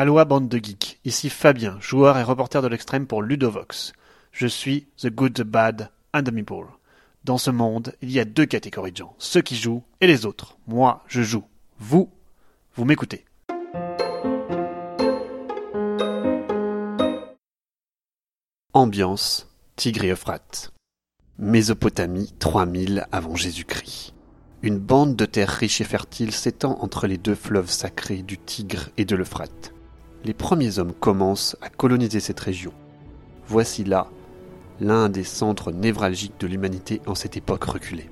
Aloha bande de geeks, ici Fabien, joueur et reporter de l'extrême pour Ludovox. Je suis The Good, The Bad and The Meeple. Dans ce monde, il y a deux catégories de gens, ceux qui jouent et les autres. Moi, je joue. Vous, vous m'écoutez. Ambiance, Tigre et Euphrate. Mésopotamie 3000 avant Jésus-Christ. Une bande de terre riche et fertile s'étend entre les deux fleuves sacrés du Tigre et de l'Euphrate les premiers hommes commencent à coloniser cette région. Voici là l'un des centres névralgiques de l'humanité en cette époque reculée.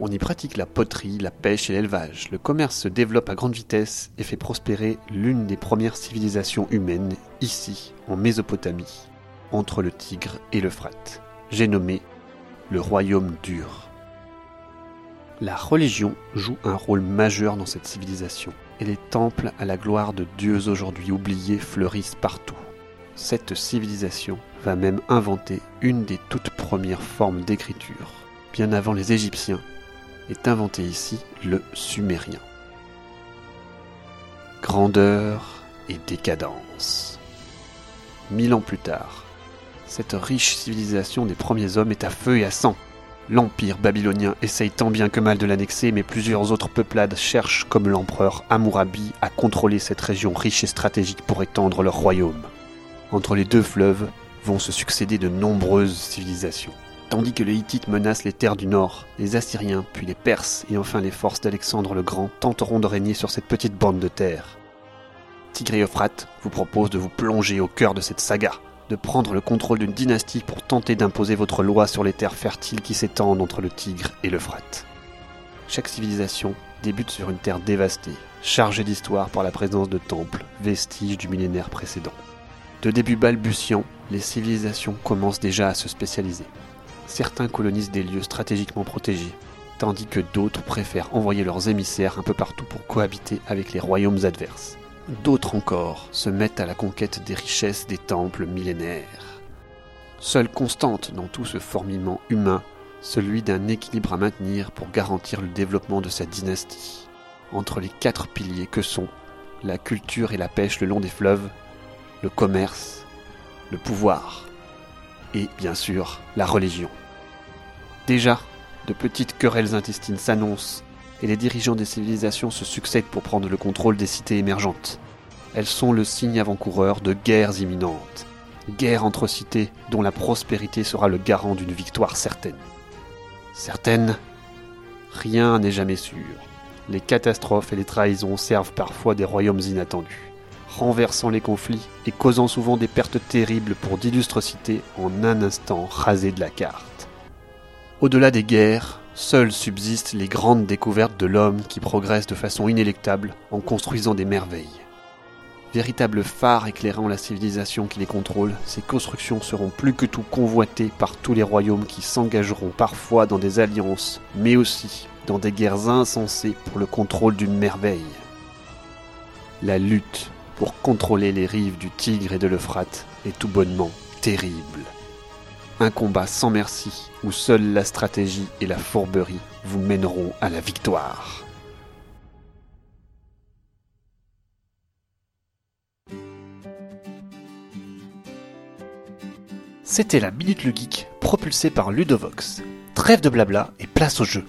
On y pratique la poterie, la pêche et l'élevage. Le commerce se développe à grande vitesse et fait prospérer l'une des premières civilisations humaines ici, en Mésopotamie, entre le Tigre et l'Euphrate. J'ai nommé le royaume dur. La religion joue un rôle majeur dans cette civilisation et les temples à la gloire de dieux aujourd'hui oubliés fleurissent partout. Cette civilisation va même inventer une des toutes premières formes d'écriture. Bien avant les Égyptiens, est inventé ici le sumérien. Grandeur et décadence. Mille ans plus tard, cette riche civilisation des premiers hommes est à feu et à sang. L'Empire babylonien essaye tant bien que mal de l'annexer, mais plusieurs autres peuplades cherchent, comme l'empereur Hammurabi, à contrôler cette région riche et stratégique pour étendre leur royaume. Entre les deux fleuves vont se succéder de nombreuses civilisations. Tandis que les Hittites menacent les terres du nord, les Assyriens, puis les Perses et enfin les forces d'Alexandre le Grand tenteront de régner sur cette petite bande de terre. Tigre vous propose de vous plonger au cœur de cette saga de prendre le contrôle d'une dynastie pour tenter d'imposer votre loi sur les terres fertiles qui s'étendent entre le Tigre et l'Euphrate. Chaque civilisation débute sur une terre dévastée, chargée d'histoire par la présence de temples, vestiges du millénaire précédent. De début balbutiant, les civilisations commencent déjà à se spécialiser. Certains colonisent des lieux stratégiquement protégés, tandis que d'autres préfèrent envoyer leurs émissaires un peu partout pour cohabiter avec les royaumes adverses. D'autres encore se mettent à la conquête des richesses des temples millénaires. Seule constante dans tout ce fourmillement humain, celui d'un équilibre à maintenir pour garantir le développement de sa dynastie, entre les quatre piliers que sont la culture et la pêche le long des fleuves, le commerce, le pouvoir et bien sûr la religion. Déjà, de petites querelles intestines s'annoncent et les dirigeants des civilisations se succèdent pour prendre le contrôle des cités émergentes. Elles sont le signe avant-coureur de guerres imminentes. Guerres entre cités dont la prospérité sera le garant d'une victoire certaine. Certaine Rien n'est jamais sûr. Les catastrophes et les trahisons servent parfois des royaumes inattendus, renversant les conflits et causant souvent des pertes terribles pour d'illustres cités en un instant rasées de la carte. Au-delà des guerres, Seules subsistent les grandes découvertes de l'homme qui progresse de façon inélectable en construisant des merveilles. Véritables phares éclairant la civilisation qui les contrôle, ces constructions seront plus que tout convoitées par tous les royaumes qui s'engageront parfois dans des alliances, mais aussi dans des guerres insensées pour le contrôle d'une merveille. La lutte pour contrôler les rives du Tigre et de l'Euphrate est tout bonnement terrible. Un combat sans merci où seule la stratégie et la fourberie vous mèneront à la victoire. C'était la Minute le Geek propulsée par Ludovox. Trêve de blabla et place au jeu.